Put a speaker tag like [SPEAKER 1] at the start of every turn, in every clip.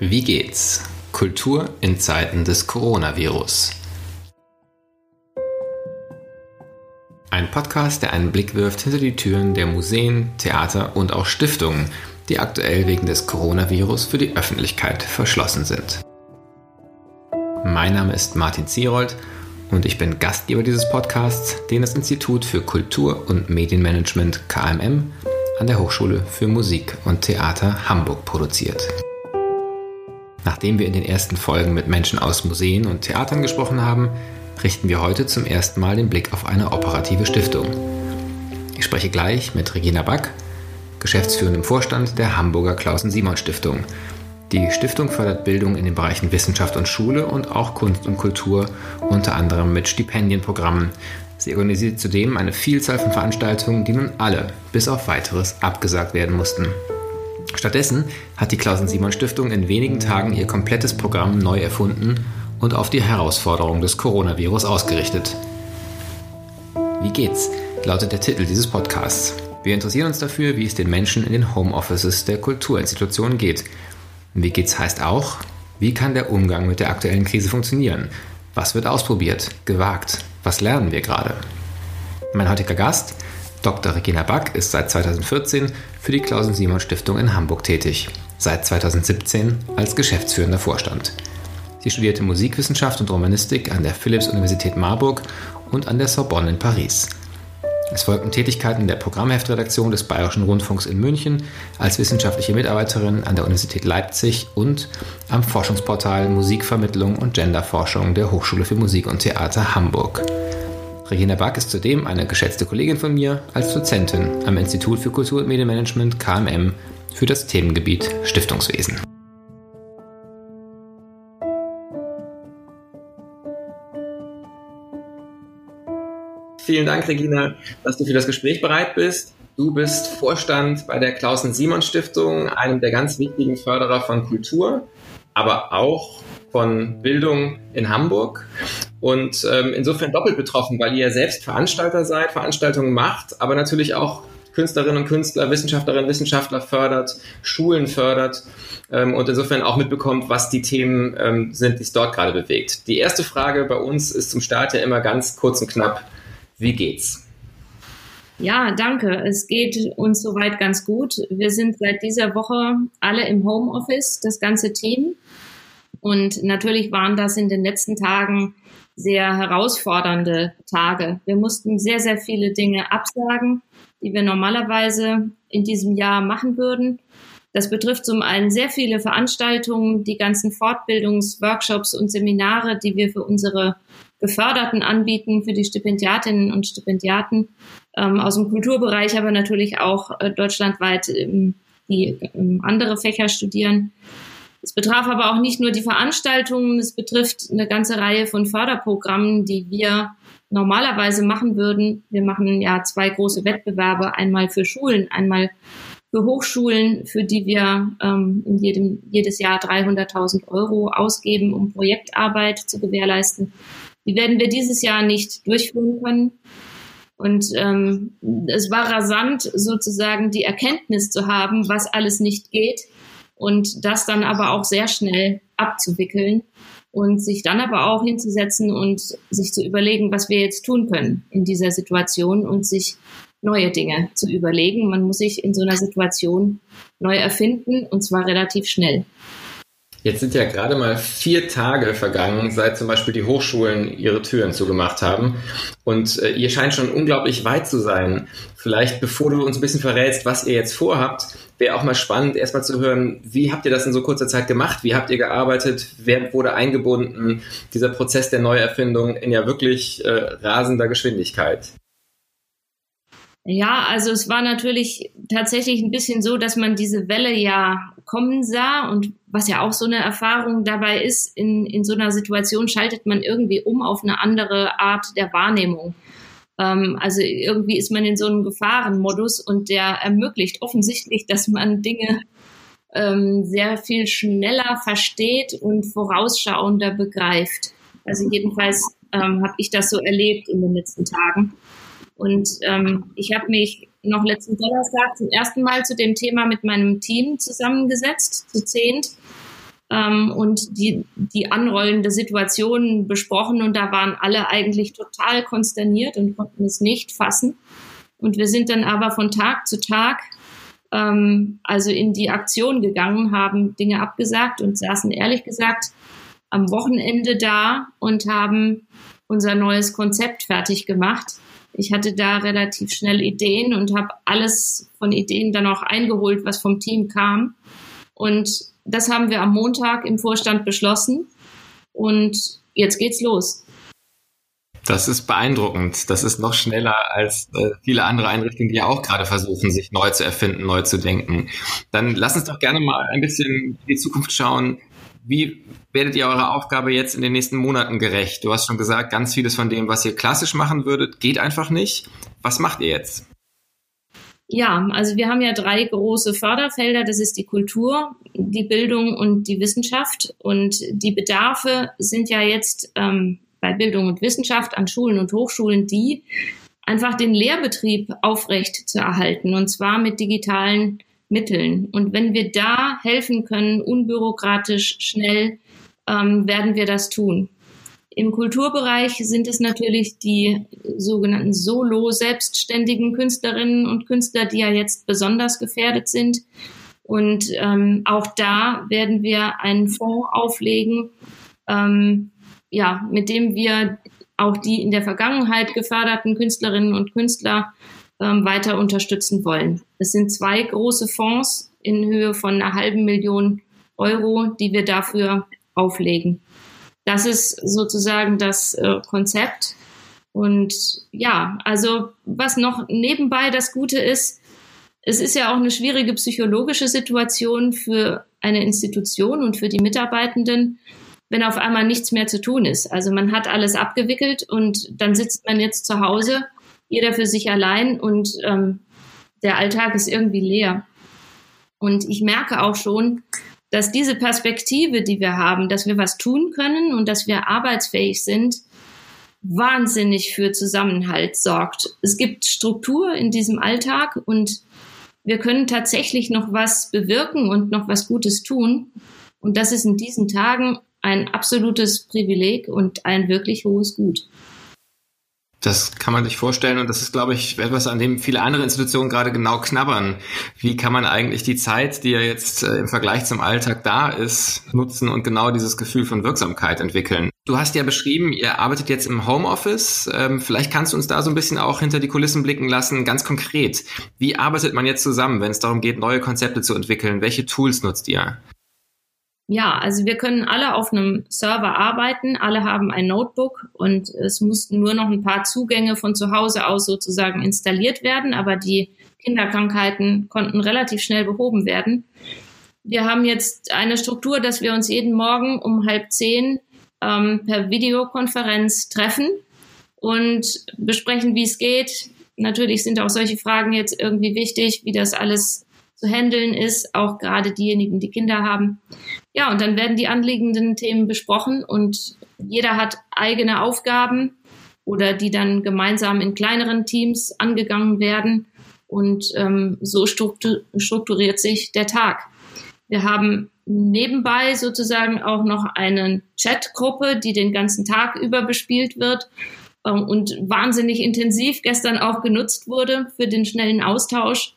[SPEAKER 1] Wie geht's? Kultur in Zeiten des Coronavirus. Ein Podcast, der einen Blick wirft hinter die Türen der Museen, Theater und auch Stiftungen, die aktuell wegen des Coronavirus für die Öffentlichkeit verschlossen sind. Mein Name ist Martin Zierold und ich bin Gastgeber dieses Podcasts, den das Institut für Kultur- und Medienmanagement KMM an der Hochschule für Musik und Theater Hamburg produziert. Nachdem wir in den ersten Folgen mit Menschen aus Museen und Theatern gesprochen haben, richten wir heute zum ersten Mal den Blick auf eine operative Stiftung. Ich spreche gleich mit Regina Back, geschäftsführendem Vorstand der Hamburger Klausen-Simon-Stiftung. Die Stiftung fördert Bildung in den Bereichen Wissenschaft und Schule und auch Kunst und Kultur, unter anderem mit Stipendienprogrammen. Sie organisiert zudem eine Vielzahl von Veranstaltungen, die nun alle, bis auf weiteres, abgesagt werden mussten. Stattdessen hat die Klausen-Simon-Stiftung in wenigen Tagen ihr komplettes Programm neu erfunden und auf die Herausforderung des Coronavirus ausgerichtet. Wie geht's? lautet der Titel dieses Podcasts. Wir interessieren uns dafür, wie es den Menschen in den Homeoffices der Kulturinstitutionen geht. Wie geht's heißt auch, wie kann der Umgang mit der aktuellen Krise funktionieren? Was wird ausprobiert, gewagt? Was lernen wir gerade? Mein heutiger Gast, Dr. Regina Back, ist seit 2014 für die Klausen-Simon-Stiftung in Hamburg tätig, seit 2017 als geschäftsführender Vorstand. Sie studierte Musikwissenschaft und Romanistik an der Philipps-Universität Marburg und an der Sorbonne in Paris. Es folgten Tätigkeiten der Programmheftredaktion des Bayerischen Rundfunks in München, als wissenschaftliche Mitarbeiterin an der Universität Leipzig und am Forschungsportal Musikvermittlung und Genderforschung der Hochschule für Musik und Theater Hamburg. Regina Back ist zudem eine geschätzte Kollegin von mir als Dozentin am Institut für Kultur- und Medienmanagement KMM für das Themengebiet Stiftungswesen. Vielen Dank, Regina, dass du für das Gespräch bereit bist. Du bist Vorstand bei der Klausen-Simon-Stiftung, einem der ganz wichtigen Förderer von Kultur, aber auch von Bildung in Hamburg und ähm, insofern doppelt betroffen, weil ihr selbst Veranstalter seid, Veranstaltungen macht, aber natürlich auch Künstlerinnen und Künstler, Wissenschaftlerinnen und Wissenschaftler fördert, Schulen fördert ähm, und insofern auch mitbekommt, was die Themen ähm, sind, die es dort gerade bewegt. Die erste Frage bei uns ist zum Start ja immer ganz kurz und knapp. Wie geht's?
[SPEAKER 2] Ja, danke. Es geht uns soweit ganz gut. Wir sind seit dieser Woche alle im Homeoffice, das ganze Team. Und natürlich waren das in den letzten Tagen sehr herausfordernde Tage. Wir mussten sehr, sehr viele Dinge absagen, die wir normalerweise in diesem Jahr machen würden. Das betrifft zum einen sehr viele Veranstaltungen, die ganzen Fortbildungsworkshops und Seminare, die wir für unsere Geförderten anbieten, für die Stipendiatinnen und Stipendiaten ähm, aus dem Kulturbereich, aber natürlich auch äh, deutschlandweit, ähm, die ähm, andere Fächer studieren. Es betraf aber auch nicht nur die Veranstaltungen, es betrifft eine ganze Reihe von Förderprogrammen, die wir normalerweise machen würden. Wir machen ja zwei große Wettbewerbe, einmal für Schulen, einmal für Hochschulen, für die wir ähm, in jedem, jedes Jahr 300.000 Euro ausgeben, um Projektarbeit zu gewährleisten. Die werden wir dieses Jahr nicht durchführen können. Und ähm, es war rasant, sozusagen die Erkenntnis zu haben, was alles nicht geht und das dann aber auch sehr schnell abzuwickeln und sich dann aber auch hinzusetzen und sich zu überlegen, was wir jetzt tun können in dieser Situation und sich neue Dinge zu überlegen. Man muss sich in so einer Situation neu erfinden und zwar relativ schnell.
[SPEAKER 1] Jetzt sind ja gerade mal vier Tage vergangen, seit zum Beispiel die Hochschulen ihre Türen zugemacht haben. Und äh, ihr scheint schon unglaublich weit zu sein. Vielleicht, bevor du uns ein bisschen verrätst, was ihr jetzt vorhabt, wäre auch mal spannend, erstmal zu hören, wie habt ihr das in so kurzer Zeit gemacht? Wie habt ihr gearbeitet? Wer wurde eingebunden? Dieser Prozess der Neuerfindung in ja wirklich äh, rasender Geschwindigkeit.
[SPEAKER 2] Ja, also es war natürlich tatsächlich ein bisschen so, dass man diese Welle ja kommen sah und was ja auch so eine Erfahrung dabei ist, in, in so einer Situation schaltet man irgendwie um auf eine andere Art der Wahrnehmung. Ähm, also irgendwie ist man in so einem Gefahrenmodus und der ermöglicht offensichtlich, dass man Dinge ähm, sehr viel schneller versteht und vorausschauender begreift. Also jedenfalls ähm, habe ich das so erlebt in den letzten Tagen. Und ähm, ich habe mich noch letzten Donnerstag zum ersten Mal zu dem Thema mit meinem Team zusammengesetzt, zu zehnt. ähm, und die, die anrollende Situation besprochen und da waren alle eigentlich total konsterniert und konnten es nicht fassen. Und wir sind dann aber von Tag zu Tag ähm, also in die Aktion gegangen, haben Dinge abgesagt und saßen ehrlich gesagt am Wochenende da und haben unser neues Konzept fertig gemacht. Ich hatte da relativ schnell Ideen und habe alles von Ideen dann auch eingeholt, was vom Team kam. Und das haben wir am Montag im Vorstand beschlossen. Und jetzt geht's los.
[SPEAKER 1] Das ist beeindruckend. Das ist noch schneller als äh, viele andere Einrichtungen, die ja auch gerade versuchen, sich neu zu erfinden, neu zu denken. Dann lass uns doch gerne mal ein bisschen in die Zukunft schauen. Wie werdet ihr eurer Aufgabe jetzt in den nächsten Monaten gerecht? Du hast schon gesagt, ganz vieles von dem, was ihr klassisch machen würdet, geht einfach nicht. Was macht ihr jetzt?
[SPEAKER 2] Ja, also wir haben ja drei große Förderfelder. Das ist die Kultur, die Bildung und die Wissenschaft. Und die Bedarfe sind ja jetzt ähm, bei Bildung und Wissenschaft an Schulen und Hochschulen die, einfach den Lehrbetrieb aufrecht zu erhalten und zwar mit digitalen Mitteln. Und wenn wir da helfen können, unbürokratisch, schnell, ähm, werden wir das tun. Im Kulturbereich sind es natürlich die sogenannten Solo-selbstständigen Künstlerinnen und Künstler, die ja jetzt besonders gefährdet sind. Und ähm, auch da werden wir einen Fonds auflegen, ähm, ja, mit dem wir auch die in der Vergangenheit geförderten Künstlerinnen und Künstler ähm, weiter unterstützen wollen. Es sind zwei große Fonds in Höhe von einer halben Million Euro, die wir dafür auflegen. Das ist sozusagen das äh, Konzept. Und ja, also was noch nebenbei das Gute ist, es ist ja auch eine schwierige psychologische Situation für eine Institution und für die Mitarbeitenden, wenn auf einmal nichts mehr zu tun ist. Also man hat alles abgewickelt und dann sitzt man jetzt zu Hause, jeder für sich allein und ähm, der Alltag ist irgendwie leer. Und ich merke auch schon, dass diese Perspektive, die wir haben, dass wir was tun können und dass wir arbeitsfähig sind, wahnsinnig für Zusammenhalt sorgt. Es gibt Struktur in diesem Alltag und wir können tatsächlich noch was bewirken und noch was Gutes tun. Und das ist in diesen Tagen ein absolutes Privileg und ein wirklich hohes Gut.
[SPEAKER 1] Das kann man sich vorstellen und das ist, glaube ich, etwas, an dem viele andere Institutionen gerade genau knabbern. Wie kann man eigentlich die Zeit, die ja jetzt äh, im Vergleich zum Alltag da ist, nutzen und genau dieses Gefühl von Wirksamkeit entwickeln? Du hast ja beschrieben, ihr arbeitet jetzt im Homeoffice. Ähm, vielleicht kannst du uns da so ein bisschen auch hinter die Kulissen blicken lassen, ganz konkret. Wie arbeitet man jetzt zusammen, wenn es darum geht, neue Konzepte zu entwickeln? Welche Tools nutzt ihr?
[SPEAKER 2] Ja, also wir können alle auf einem Server arbeiten, alle haben ein Notebook und es mussten nur noch ein paar Zugänge von zu Hause aus sozusagen installiert werden, aber die Kinderkrankheiten konnten relativ schnell behoben werden. Wir haben jetzt eine Struktur, dass wir uns jeden Morgen um halb zehn ähm, per Videokonferenz treffen und besprechen, wie es geht. Natürlich sind auch solche Fragen jetzt irgendwie wichtig, wie das alles zu handeln ist, auch gerade diejenigen, die Kinder haben. Ja, und dann werden die anliegenden Themen besprochen und jeder hat eigene Aufgaben oder die dann gemeinsam in kleineren Teams angegangen werden. Und ähm, so strukturiert sich der Tag. Wir haben nebenbei sozusagen auch noch eine Chatgruppe, die den ganzen Tag über bespielt wird ähm, und wahnsinnig intensiv gestern auch genutzt wurde für den schnellen Austausch.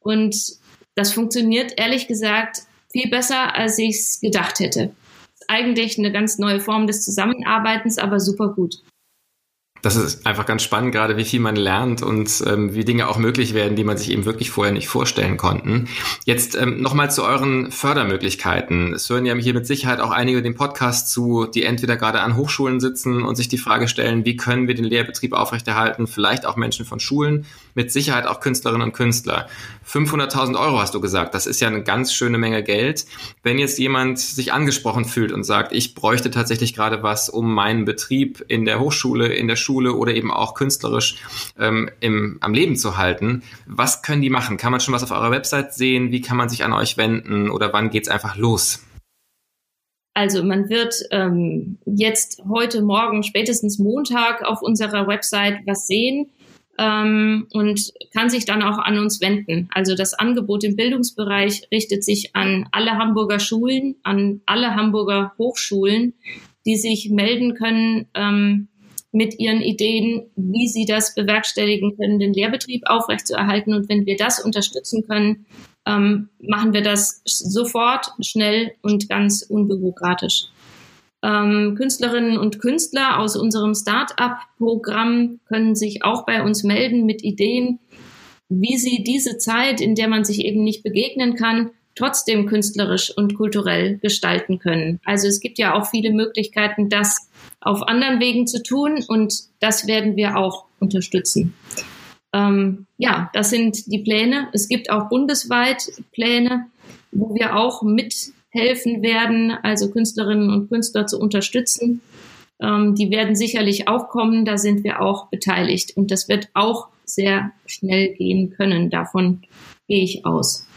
[SPEAKER 2] Und das funktioniert ehrlich gesagt viel besser, als ich es gedacht hätte. Eigentlich eine ganz neue Form des Zusammenarbeitens, aber super gut.
[SPEAKER 1] Das ist einfach ganz spannend, gerade wie viel man lernt und ähm, wie Dinge auch möglich werden, die man sich eben wirklich vorher nicht vorstellen konnten. Jetzt ähm, nochmal zu euren Fördermöglichkeiten. Es hören ja hier mit Sicherheit auch einige den Podcast zu, die entweder gerade an Hochschulen sitzen und sich die Frage stellen, wie können wir den Lehrbetrieb aufrechterhalten, vielleicht auch Menschen von Schulen, mit Sicherheit auch Künstlerinnen und Künstler. 500.000 Euro hast du gesagt, das ist ja eine ganz schöne Menge Geld. Wenn jetzt jemand sich angesprochen fühlt und sagt, ich bräuchte tatsächlich gerade was, um meinen Betrieb in der Hochschule, in der Schule oder eben auch künstlerisch ähm, im, am Leben zu halten, was können die machen? Kann man schon was auf eurer Website sehen? Wie kann man sich an euch wenden oder wann geht's einfach los?
[SPEAKER 2] Also man wird ähm, jetzt heute Morgen, spätestens Montag auf unserer Website was sehen ähm, und kann sich dann auch an uns wenden. Also das Angebot im Bildungsbereich richtet sich an alle Hamburger Schulen, an alle Hamburger Hochschulen, die sich melden können ähm, mit ihren Ideen, wie sie das bewerkstelligen können, den Lehrbetrieb aufrechtzuerhalten. Und wenn wir das unterstützen können, ähm, machen wir das sofort, schnell und ganz unbürokratisch. Ähm, Künstlerinnen und Künstler aus unserem Start-up-Programm können sich auch bei uns melden mit Ideen, wie sie diese Zeit, in der man sich eben nicht begegnen kann, trotzdem künstlerisch und kulturell gestalten können. Also es gibt ja auch viele Möglichkeiten, das auf anderen Wegen zu tun und das werden wir auch unterstützen. Ähm, ja, das sind die Pläne. Es gibt auch bundesweit Pläne, wo wir auch mit helfen werden, also Künstlerinnen und Künstler zu unterstützen. Ähm, die werden sicherlich auch kommen, da sind wir auch beteiligt. Und das wird auch sehr schnell gehen können. Davon gehe ich aus.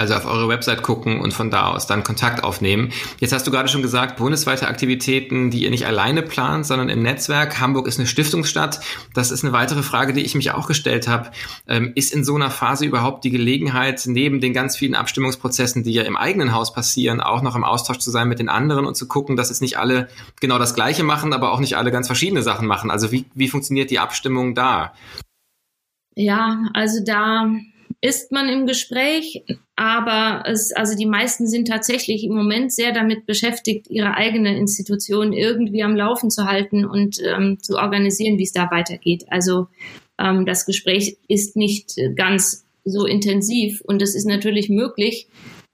[SPEAKER 1] Also auf eure Website gucken und von da aus dann Kontakt aufnehmen. Jetzt hast du gerade schon gesagt, bundesweite Aktivitäten, die ihr nicht alleine plant, sondern im Netzwerk. Hamburg ist eine Stiftungsstadt. Das ist eine weitere Frage, die ich mich auch gestellt habe. Ähm, ist in so einer Phase überhaupt die Gelegenheit, neben den ganz vielen Abstimmungsprozessen, die ja im eigenen Haus passieren, auch noch im Austausch zu sein mit den anderen und zu gucken, dass es nicht alle genau das Gleiche machen, aber auch nicht alle ganz verschiedene Sachen machen? Also wie, wie funktioniert die Abstimmung da?
[SPEAKER 2] Ja, also da ist man im Gespräch, aber es, also die meisten sind tatsächlich im Moment sehr damit beschäftigt, ihre eigene Institution irgendwie am Laufen zu halten und ähm, zu organisieren, wie es da weitergeht. Also ähm, das Gespräch ist nicht ganz so intensiv und es ist natürlich möglich,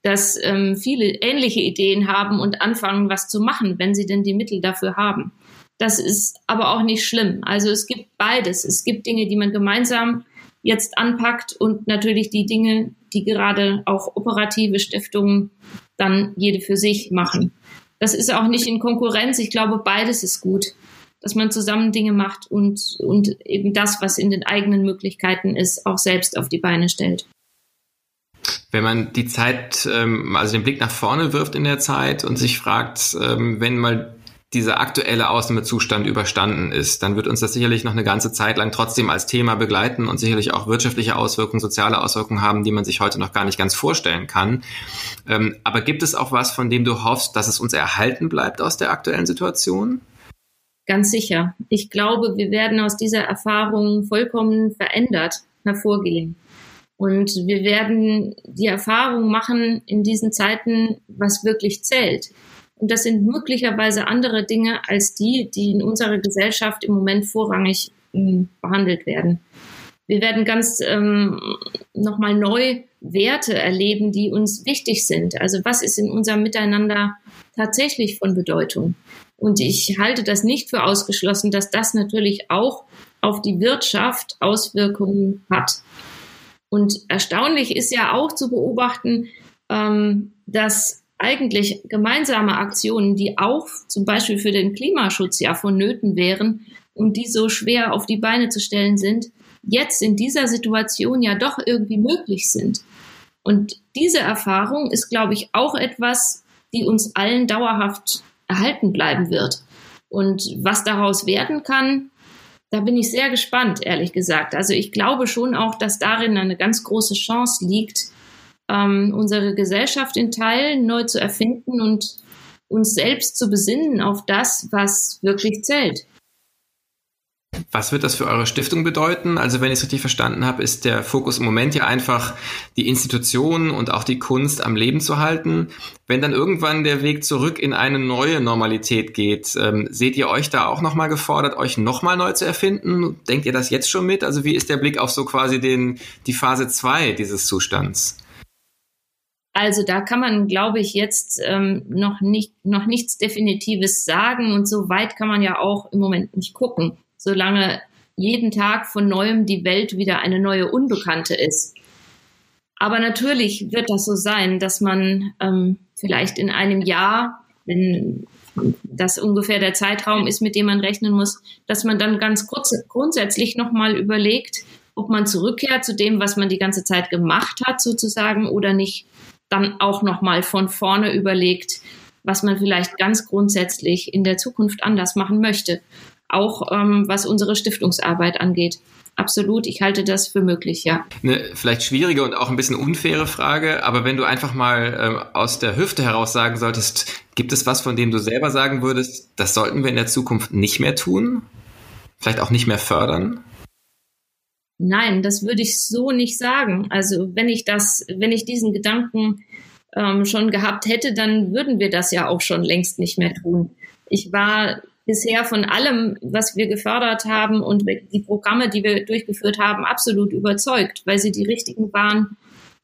[SPEAKER 2] dass ähm, viele ähnliche Ideen haben und anfangen, was zu machen, wenn sie denn die Mittel dafür haben. Das ist aber auch nicht schlimm. Also es gibt beides. Es gibt Dinge, die man gemeinsam jetzt anpackt und natürlich die Dinge, die gerade auch operative Stiftungen dann jede für sich machen. Das ist auch nicht in Konkurrenz. Ich glaube, beides ist gut, dass man zusammen Dinge macht und, und eben das, was in den eigenen Möglichkeiten ist, auch selbst auf die Beine stellt.
[SPEAKER 1] Wenn man die Zeit, ähm, also den Blick nach vorne wirft in der Zeit und sich fragt, ähm, wenn mal dieser aktuelle Ausnahmezustand überstanden ist, dann wird uns das sicherlich noch eine ganze Zeit lang trotzdem als Thema begleiten und sicherlich auch wirtschaftliche Auswirkungen, soziale Auswirkungen haben, die man sich heute noch gar nicht ganz vorstellen kann. Ähm, aber gibt es auch was, von dem du hoffst, dass es uns erhalten bleibt aus der aktuellen Situation?
[SPEAKER 2] Ganz sicher. Ich glaube, wir werden aus dieser Erfahrung vollkommen verändert hervorgehen. Und wir werden die Erfahrung machen in diesen Zeiten, was wirklich zählt. Und das sind möglicherweise andere Dinge als die, die in unserer Gesellschaft im Moment vorrangig äh, behandelt werden. Wir werden ganz ähm, nochmal neu Werte erleben, die uns wichtig sind. Also was ist in unserem Miteinander tatsächlich von Bedeutung? Und ich halte das nicht für ausgeschlossen, dass das natürlich auch auf die Wirtschaft Auswirkungen hat. Und erstaunlich ist ja auch zu beobachten, ähm, dass eigentlich gemeinsame Aktionen, die auch zum Beispiel für den Klimaschutz ja vonnöten wären und die so schwer auf die Beine zu stellen sind, jetzt in dieser Situation ja doch irgendwie möglich sind. Und diese Erfahrung ist, glaube ich, auch etwas, die uns allen dauerhaft erhalten bleiben wird. Und was daraus werden kann, da bin ich sehr gespannt, ehrlich gesagt. Also ich glaube schon auch, dass darin eine ganz große Chance liegt, ähm, unsere Gesellschaft in Teilen neu zu erfinden und uns selbst zu besinnen auf das, was wirklich zählt.
[SPEAKER 1] Was wird das für eure Stiftung bedeuten? Also wenn ich es richtig verstanden habe, ist der Fokus im Moment ja einfach, die Institutionen und auch die Kunst am Leben zu halten. Wenn dann irgendwann der Weg zurück in eine neue Normalität geht, ähm, seht ihr euch da auch nochmal gefordert, euch nochmal neu zu erfinden? Denkt ihr das jetzt schon mit? Also wie ist der Blick auf so quasi den, die Phase 2 dieses Zustands?
[SPEAKER 2] Also da kann man, glaube ich, jetzt ähm, noch nicht noch nichts Definitives sagen und so weit kann man ja auch im Moment nicht gucken, solange jeden Tag von neuem die Welt wieder eine neue Unbekannte ist. Aber natürlich wird das so sein, dass man ähm, vielleicht in einem Jahr, wenn das ungefähr der Zeitraum ist, mit dem man rechnen muss, dass man dann ganz kurz, grundsätzlich nochmal überlegt, ob man zurückkehrt zu dem, was man die ganze Zeit gemacht hat, sozusagen, oder nicht dann auch nochmal von vorne überlegt, was man vielleicht ganz grundsätzlich in der Zukunft anders machen möchte. Auch ähm, was unsere Stiftungsarbeit angeht. absolut. Ich halte das für möglich, ja.
[SPEAKER 1] Eine vielleicht schwierige und auch ein bisschen unfaire Frage, aber wenn du einfach mal ähm, aus der Hüfte heraus sagen solltest, gibt es was, von dem du selber sagen würdest, das sollten wir in der Zukunft nicht mehr tun? Vielleicht auch nicht mehr fördern?
[SPEAKER 2] Nein, das würde ich so nicht sagen. Also wenn ich das, wenn ich diesen Gedanken ähm, schon gehabt hätte, dann würden wir das ja auch schon längst nicht mehr tun. Ich war bisher von allem, was wir gefördert haben und die Programme, die wir durchgeführt haben, absolut überzeugt, weil sie die richtigen waren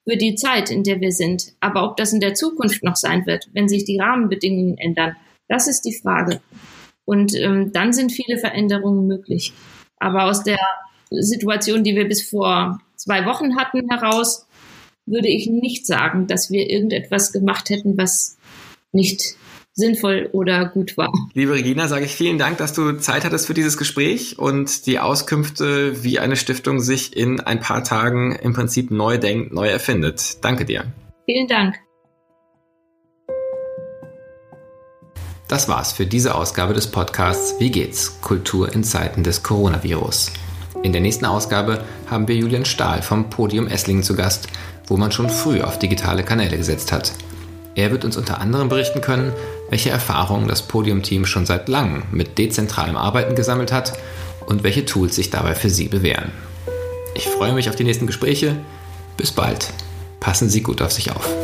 [SPEAKER 2] für die Zeit, in der wir sind. Aber ob das in der Zukunft noch sein wird, wenn sich die Rahmenbedingungen ändern, das ist die Frage. Und ähm, dann sind viele Veränderungen möglich. Aber aus der Situation, die wir bis vor zwei Wochen hatten, heraus, würde ich nicht sagen, dass wir irgendetwas gemacht hätten, was nicht sinnvoll oder gut war.
[SPEAKER 1] Liebe Regina, sage ich vielen Dank, dass du Zeit hattest für dieses Gespräch und die Auskünfte, wie eine Stiftung sich in ein paar Tagen im Prinzip neu denkt, neu erfindet. Danke dir.
[SPEAKER 2] Vielen Dank.
[SPEAKER 1] Das war's für diese Ausgabe des Podcasts Wie geht's? Kultur in Zeiten des Coronavirus. In der nächsten Ausgabe haben wir Julian Stahl vom Podium Esslingen zu Gast, wo man schon früh auf digitale Kanäle gesetzt hat. Er wird uns unter anderem berichten können, welche Erfahrungen das Podium-Team schon seit langem mit dezentralem Arbeiten gesammelt hat und welche Tools sich dabei für Sie bewähren. Ich freue mich auf die nächsten Gespräche. Bis bald. Passen Sie gut auf sich auf.